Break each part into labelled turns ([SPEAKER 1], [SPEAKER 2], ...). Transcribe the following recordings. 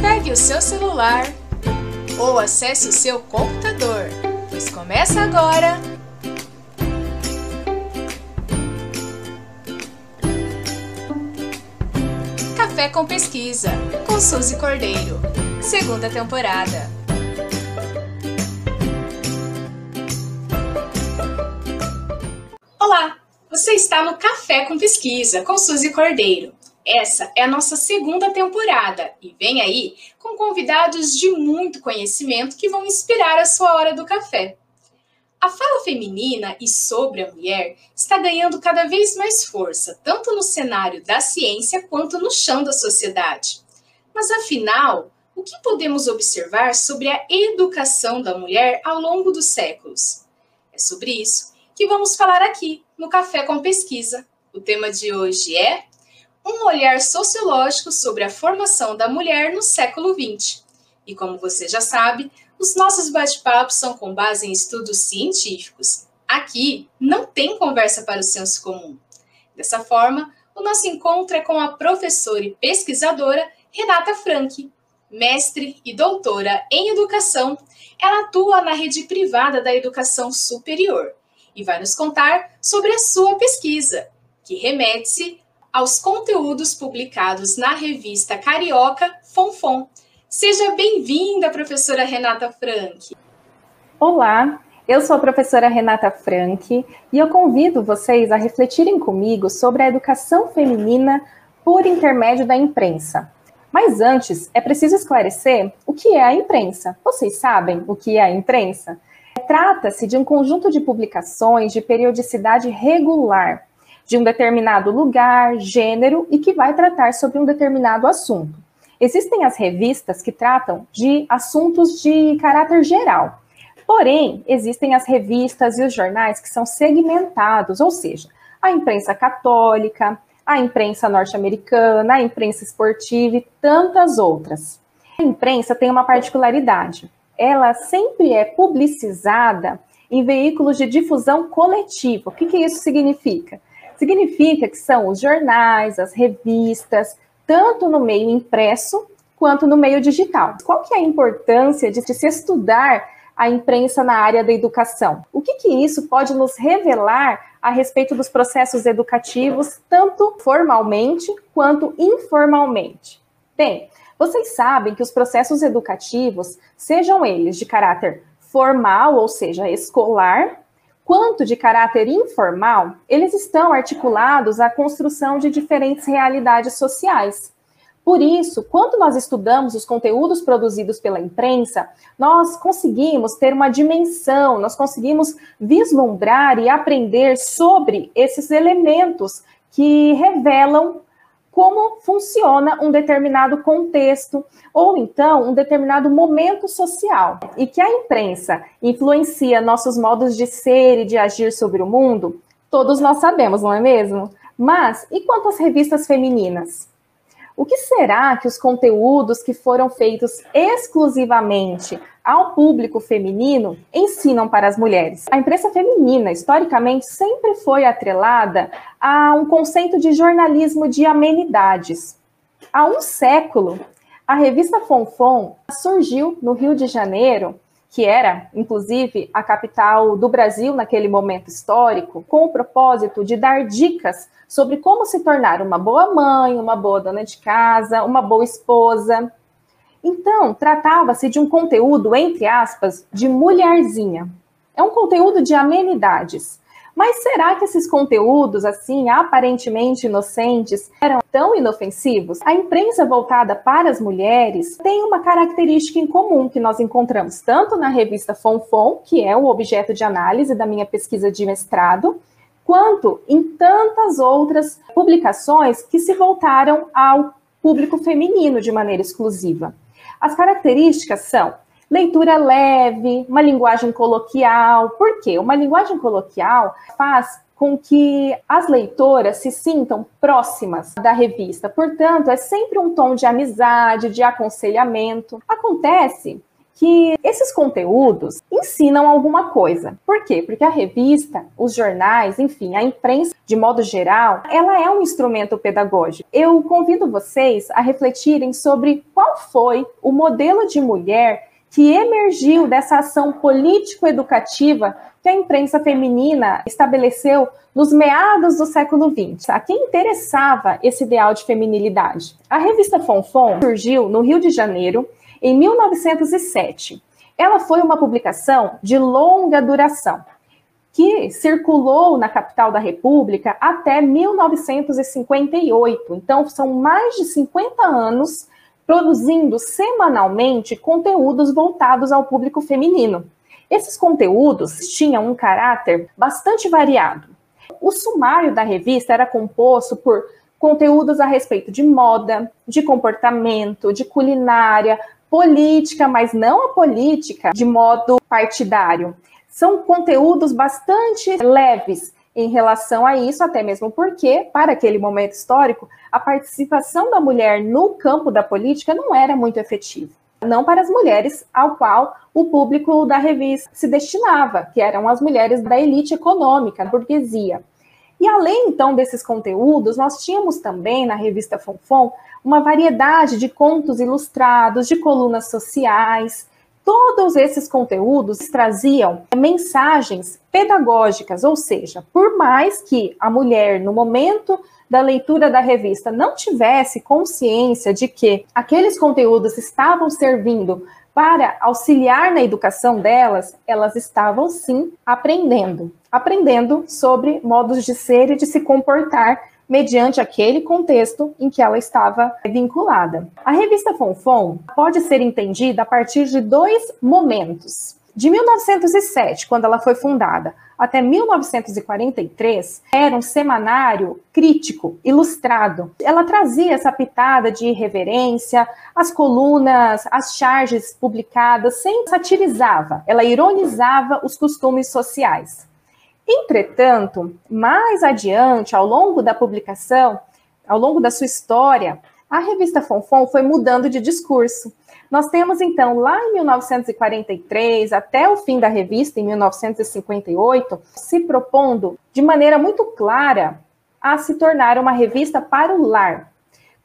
[SPEAKER 1] Pegue o seu celular ou acesse o seu computador, pois começa agora. Café com Pesquisa, com Suzy Cordeiro, segunda temporada. Olá, você está no Café com Pesquisa, com Suzy Cordeiro. Essa é a nossa segunda temporada e vem aí com convidados de muito conhecimento que vão inspirar a sua hora do café. A fala feminina e sobre a mulher está ganhando cada vez mais força, tanto no cenário da ciência quanto no chão da sociedade. Mas afinal, o que podemos observar sobre a educação da mulher ao longo dos séculos? É sobre isso que vamos falar aqui no Café com Pesquisa. O tema de hoje é um olhar sociológico sobre a formação da mulher no século XX. E como você já sabe, os nossos bate-papos são com base em estudos científicos. Aqui não tem conversa para o senso comum. Dessa forma, o nosso encontro é com a professora e pesquisadora Renata Franck, mestre e doutora em educação. Ela atua na rede privada da educação superior e vai nos contar sobre a sua pesquisa, que remete-se aos conteúdos publicados na revista Carioca Fonfon. Seja bem-vinda, professora Renata Franck.
[SPEAKER 2] Olá, eu sou a professora Renata Franck e eu convido vocês a refletirem comigo sobre a educação feminina por intermédio da imprensa. Mas antes, é preciso esclarecer o que é a imprensa. Vocês sabem o que é a imprensa? Trata-se de um conjunto de publicações de periodicidade regular de um determinado lugar, gênero e que vai tratar sobre um determinado assunto. Existem as revistas que tratam de assuntos de caráter geral. Porém, existem as revistas e os jornais que são segmentados, ou seja, a imprensa católica, a imprensa norte-americana, a imprensa esportiva e tantas outras. A imprensa tem uma particularidade. Ela sempre é publicizada em veículos de difusão coletiva. O que, que isso significa? Significa que são os jornais, as revistas, tanto no meio impresso quanto no meio digital. Qual que é a importância de, se estudar a imprensa na área da educação? O que, que isso pode nos revelar a respeito dos processos educativos, tanto formalmente quanto informalmente? Bem, vocês sabem que os processos educativos, sejam eles de caráter formal, ou seja, escolar, quanto de caráter informal, eles estão articulados à construção de diferentes realidades sociais. Por isso, quando nós estudamos os conteúdos produzidos pela imprensa, nós conseguimos ter uma dimensão, nós conseguimos vislumbrar e aprender sobre esses elementos que revelam como funciona um determinado contexto ou então um determinado momento social e que a imprensa influencia nossos modos de ser e de agir sobre o mundo, todos nós sabemos, não é mesmo? Mas e quanto às revistas femininas? O que será que os conteúdos que foram feitos exclusivamente ao público feminino ensinam para as mulheres? A imprensa feminina, historicamente, sempre foi atrelada a um conceito de jornalismo de amenidades. Há um século, a revista Fonfon surgiu no Rio de Janeiro que era, inclusive, a capital do Brasil naquele momento histórico, com o propósito de dar dicas sobre como se tornar uma boa mãe, uma boa dona de casa, uma boa esposa. Então, tratava-se de um conteúdo, entre aspas, de mulherzinha. É um conteúdo de amenidades. Mas será que esses conteúdos, assim, aparentemente inocentes, eram tão inofensivos? A imprensa voltada para as mulheres tem uma característica em comum que nós encontramos tanto na revista Fonfon, que é o objeto de análise da minha pesquisa de mestrado, quanto em tantas outras publicações que se voltaram ao público feminino de maneira exclusiva. As características são leitura leve, uma linguagem coloquial. Por quê? Uma linguagem coloquial faz com que as leitoras se sintam próximas da revista. Portanto, é sempre um tom de amizade, de aconselhamento. Acontece que esses conteúdos ensinam alguma coisa. Por quê? Porque a revista, os jornais, enfim, a imprensa, de modo geral, ela é um instrumento pedagógico. Eu convido vocês a refletirem sobre qual foi o modelo de mulher que emergiu dessa ação político-educativa que a imprensa feminina estabeleceu nos meados do século XX. A quem interessava esse ideal de feminilidade? A revista Fonfon surgiu no Rio de Janeiro em 1907. Ela foi uma publicação de longa duração, que circulou na capital da República até 1958. Então, são mais de 50 anos produzindo semanalmente conteúdos voltados ao público feminino. Esses conteúdos tinham um caráter bastante variado. O sumário da revista era composto por conteúdos a respeito de moda, de comportamento, de culinária, política, mas não a política de modo partidário. São conteúdos bastante leves em relação a isso, até mesmo porque, para aquele momento histórico, a participação da mulher no campo da política não era muito efetiva. Não para as mulheres ao qual o público da revista se destinava, que eram as mulheres da elite econômica, burguesia. E além então desses conteúdos, nós tínhamos também na revista Fonfon uma variedade de contos ilustrados, de colunas sociais, Todos esses conteúdos traziam mensagens pedagógicas, ou seja, por mais que a mulher, no momento da leitura da revista, não tivesse consciência de que aqueles conteúdos estavam servindo para auxiliar na educação delas, elas estavam sim aprendendo. Aprendendo sobre modos de ser e de se comportar mediante aquele contexto em que ela estava vinculada. A revista Fonfon pode ser entendida a partir de dois momentos. De 1907, quando ela foi fundada, até 1943, era um semanário crítico, ilustrado. Ela trazia essa pitada de irreverência, as colunas, as charges publicadas, sempre satirizava, ela ironizava os costumes sociais. Entretanto, mais adiante, ao longo da publicação, ao longo da sua história, a revista Fonfon foi mudando de discurso. Nós temos então lá em 1943 até o fim da revista em 1958 se propondo de maneira muito clara a se tornar uma revista para o lar.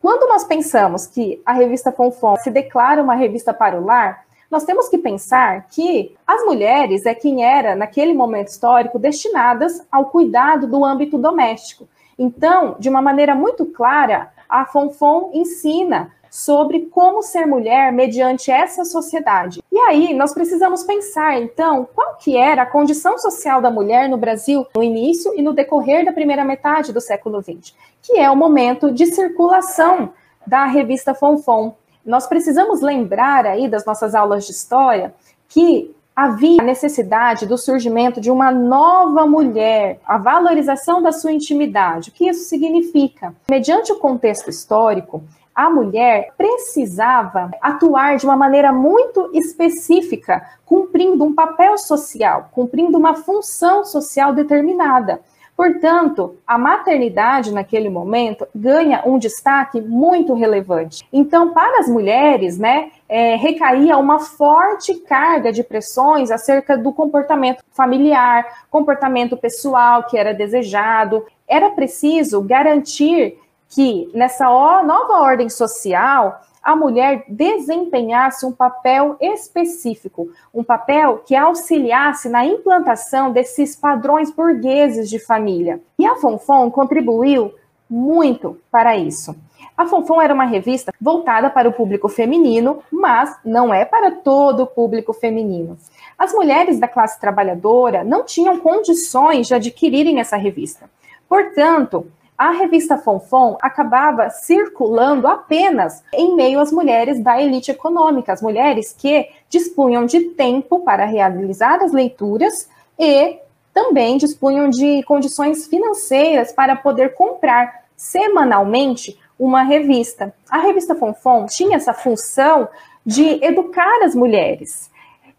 [SPEAKER 2] Quando nós pensamos que a revista Fonfon se declara uma revista para o lar, nós temos que pensar que as mulheres é quem era, naquele momento histórico, destinadas ao cuidado do âmbito doméstico. Então, de uma maneira muito clara, a Fonfon ensina sobre como ser mulher mediante essa sociedade. E aí, nós precisamos pensar, então, qual que era a condição social da mulher no Brasil no início e no decorrer da primeira metade do século XX, que é o momento de circulação da revista Fonfon, nós precisamos lembrar aí das nossas aulas de história que havia a necessidade do surgimento de uma nova mulher, a valorização da sua intimidade. O que isso significa? Mediante o contexto histórico, a mulher precisava atuar de uma maneira muito específica, cumprindo um papel social, cumprindo uma função social determinada. Portanto, a maternidade naquele momento ganha um destaque muito relevante. Então, para as mulheres, né, é, recaía uma forte carga de pressões acerca do comportamento familiar, comportamento pessoal que era desejado. Era preciso garantir que nessa nova ordem social a mulher desempenhasse um papel específico, um papel que auxiliasse na implantação desses padrões burgueses de família. E a Fonfon contribuiu muito para isso. A Fonfon era uma revista voltada para o público feminino, mas não é para todo o público feminino. As mulheres da classe trabalhadora não tinham condições de adquirirem essa revista. Portanto, a revista Fonfon acabava circulando apenas em meio às mulheres da elite econômica, as mulheres que dispunham de tempo para realizar as leituras e também dispunham de condições financeiras para poder comprar semanalmente uma revista. A revista Fonfon tinha essa função de educar as mulheres.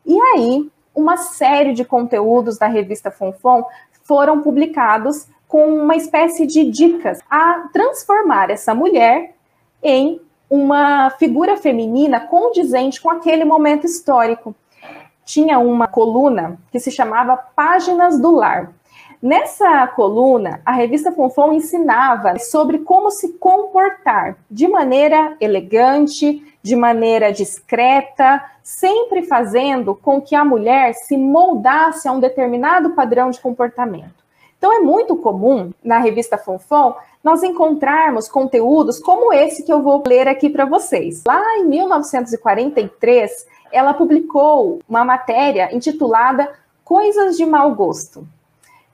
[SPEAKER 2] E aí, uma série de conteúdos da revista Fonfon foram publicados com uma espécie de dicas a transformar essa mulher em uma figura feminina condizente com aquele momento histórico. Tinha uma coluna que se chamava Páginas do Lar. Nessa coluna, a revista Fonfon ensinava sobre como se comportar de maneira elegante, de maneira discreta, sempre fazendo com que a mulher se moldasse a um determinado padrão de comportamento. Então é muito comum na revista Fonfon nós encontrarmos conteúdos como esse que eu vou ler aqui para vocês. Lá em 1943, ela publicou uma matéria intitulada Coisas de Mau Gosto.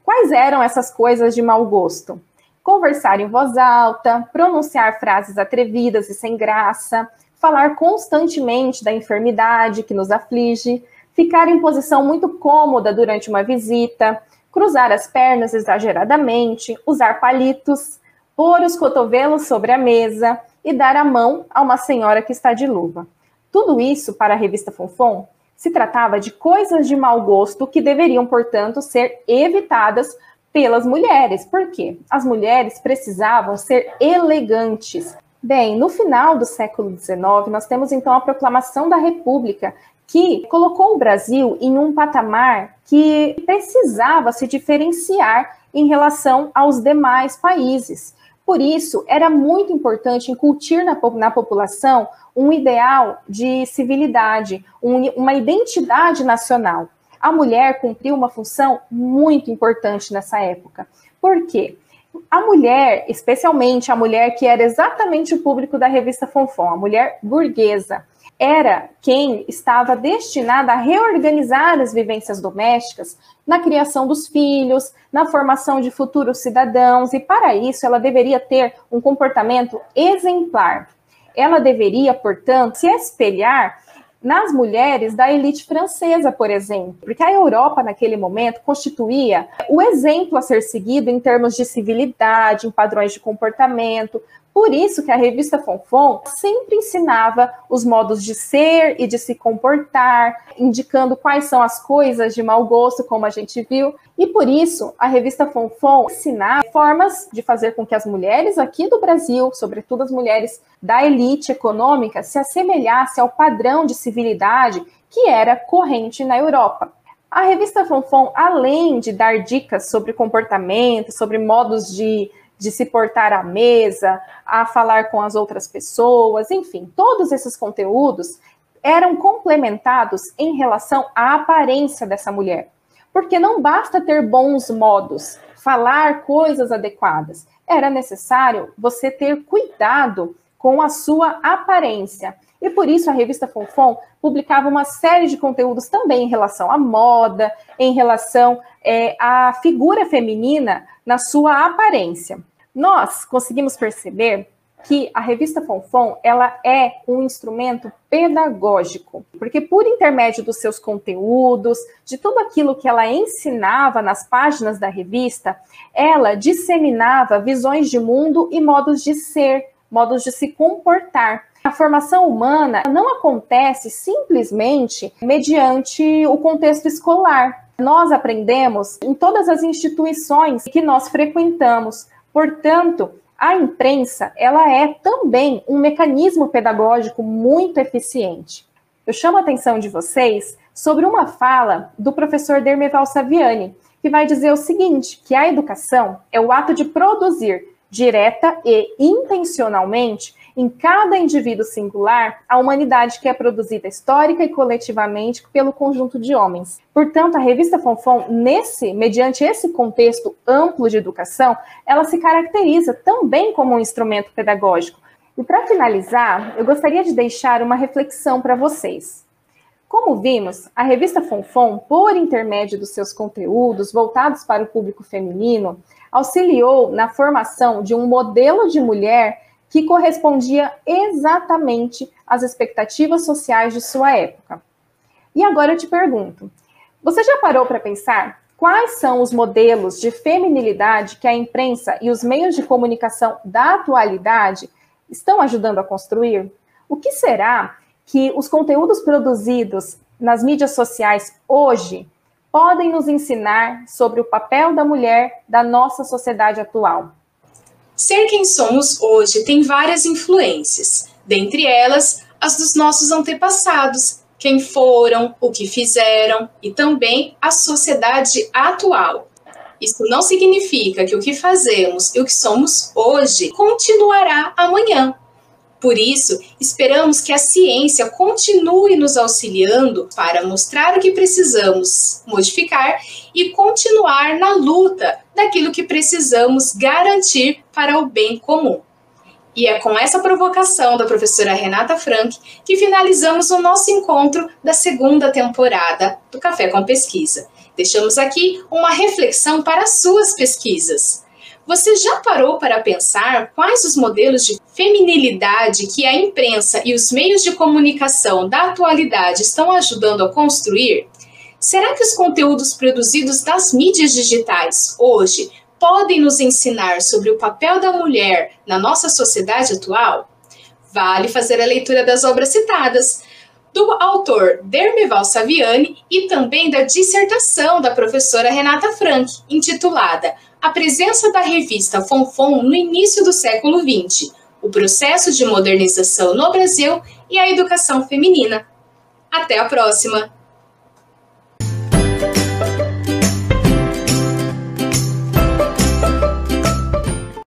[SPEAKER 2] Quais eram essas coisas de mau gosto? Conversar em voz alta, pronunciar frases atrevidas e sem graça, falar constantemente da enfermidade que nos aflige, ficar em posição muito cômoda durante uma visita, cruzar as pernas exageradamente, usar palitos, pôr os cotovelos sobre a mesa e dar a mão a uma senhora que está de luva. Tudo isso, para a revista Fonfon, se tratava de coisas de mau gosto que deveriam, portanto, ser evitadas pelas mulheres. Por quê? As mulheres precisavam ser elegantes. Bem, no final do século XIX, nós temos então a proclamação da República, que colocou o Brasil em um patamar que precisava se diferenciar em relação aos demais países. Por isso, era muito importante incutir na, na população um ideal de civilidade, um, uma identidade nacional. A mulher cumpriu uma função muito importante nessa época. Por quê? A mulher, especialmente a mulher que era exatamente o público da revista Fonfon, a mulher burguesa, era quem estava destinada a reorganizar as vivências domésticas na criação dos filhos, na formação de futuros cidadãos, e para isso ela deveria ter um comportamento exemplar. Ela deveria, portanto, se espelhar nas mulheres da elite francesa, por exemplo, porque a Europa, naquele momento, constituía o exemplo a ser seguido em termos de civilidade, em padrões de comportamento, por isso que a revista Fonfon sempre ensinava os modos de ser e de se comportar, indicando quais são as coisas de mau gosto, como a gente viu. E por isso a revista Fonfon ensinava formas de fazer com que as mulheres aqui do Brasil, sobretudo as mulheres da elite econômica, se assemelhassem ao padrão de civilidade que era corrente na Europa. A revista Fonfon, além de dar dicas sobre comportamento, sobre modos de de se portar à mesa, a falar com as outras pessoas, enfim, todos esses conteúdos eram complementados em relação à aparência dessa mulher. Porque não basta ter bons modos, falar coisas adequadas, era necessário você ter cuidado com a sua aparência. E por isso a revista Fonfon publicava uma série de conteúdos também em relação à moda, em relação é, à figura feminina na sua aparência nós conseguimos perceber que a revista Fonfon ela é um instrumento pedagógico, porque por intermédio dos seus conteúdos, de tudo aquilo que ela ensinava nas páginas da revista, ela disseminava visões de mundo e modos de ser, modos de se comportar. A formação humana não acontece simplesmente mediante o contexto escolar. Nós aprendemos em todas as instituições que nós frequentamos, Portanto, a imprensa ela é também um mecanismo pedagógico muito eficiente. Eu chamo a atenção de vocês sobre uma fala do professor Dermeval Saviani, que vai dizer o seguinte, que a educação é o ato de produzir direta e intencionalmente em cada indivíduo singular a humanidade que é produzida histórica e coletivamente pelo conjunto de homens. Portanto, a revista Fonfon, nesse, mediante esse contexto amplo de educação, ela se caracteriza também como um instrumento pedagógico. E para finalizar, eu gostaria de deixar uma reflexão para vocês. Como vimos, a revista Fonfon, por intermédio dos seus conteúdos voltados para o público feminino, auxiliou na formação de um modelo de mulher que correspondia exatamente às expectativas sociais de sua época. E agora eu te pergunto: você já parou para pensar quais são os modelos de feminilidade que a imprensa e os meios de comunicação da atualidade estão ajudando a construir? O que será que os conteúdos produzidos nas mídias sociais hoje podem nos ensinar sobre o papel da mulher da nossa sociedade atual?
[SPEAKER 1] Ser quem somos hoje tem várias influências, dentre elas as dos nossos antepassados, quem foram, o que fizeram e também a sociedade atual. Isso não significa que o que fazemos e o que somos hoje continuará amanhã. Por isso, esperamos que a ciência continue nos auxiliando para mostrar o que precisamos modificar e continuar na luta daquilo que precisamos garantir para o bem comum. E é com essa provocação da professora Renata Frank que finalizamos o nosso encontro da segunda temporada do Café com Pesquisa. Deixamos aqui uma reflexão para as suas pesquisas. Você já parou para pensar quais os modelos de feminilidade que a imprensa e os meios de comunicação da atualidade estão ajudando a construir? Será que os conteúdos produzidos nas mídias digitais hoje podem nos ensinar sobre o papel da mulher na nossa sociedade atual? Vale fazer a leitura das obras citadas, do autor Dermeval Saviani e também da dissertação da professora Renata Frank, intitulada A Presença da Revista Fonfon no Início do Século XX, o processo de modernização no Brasil e a educação feminina. Até a próxima!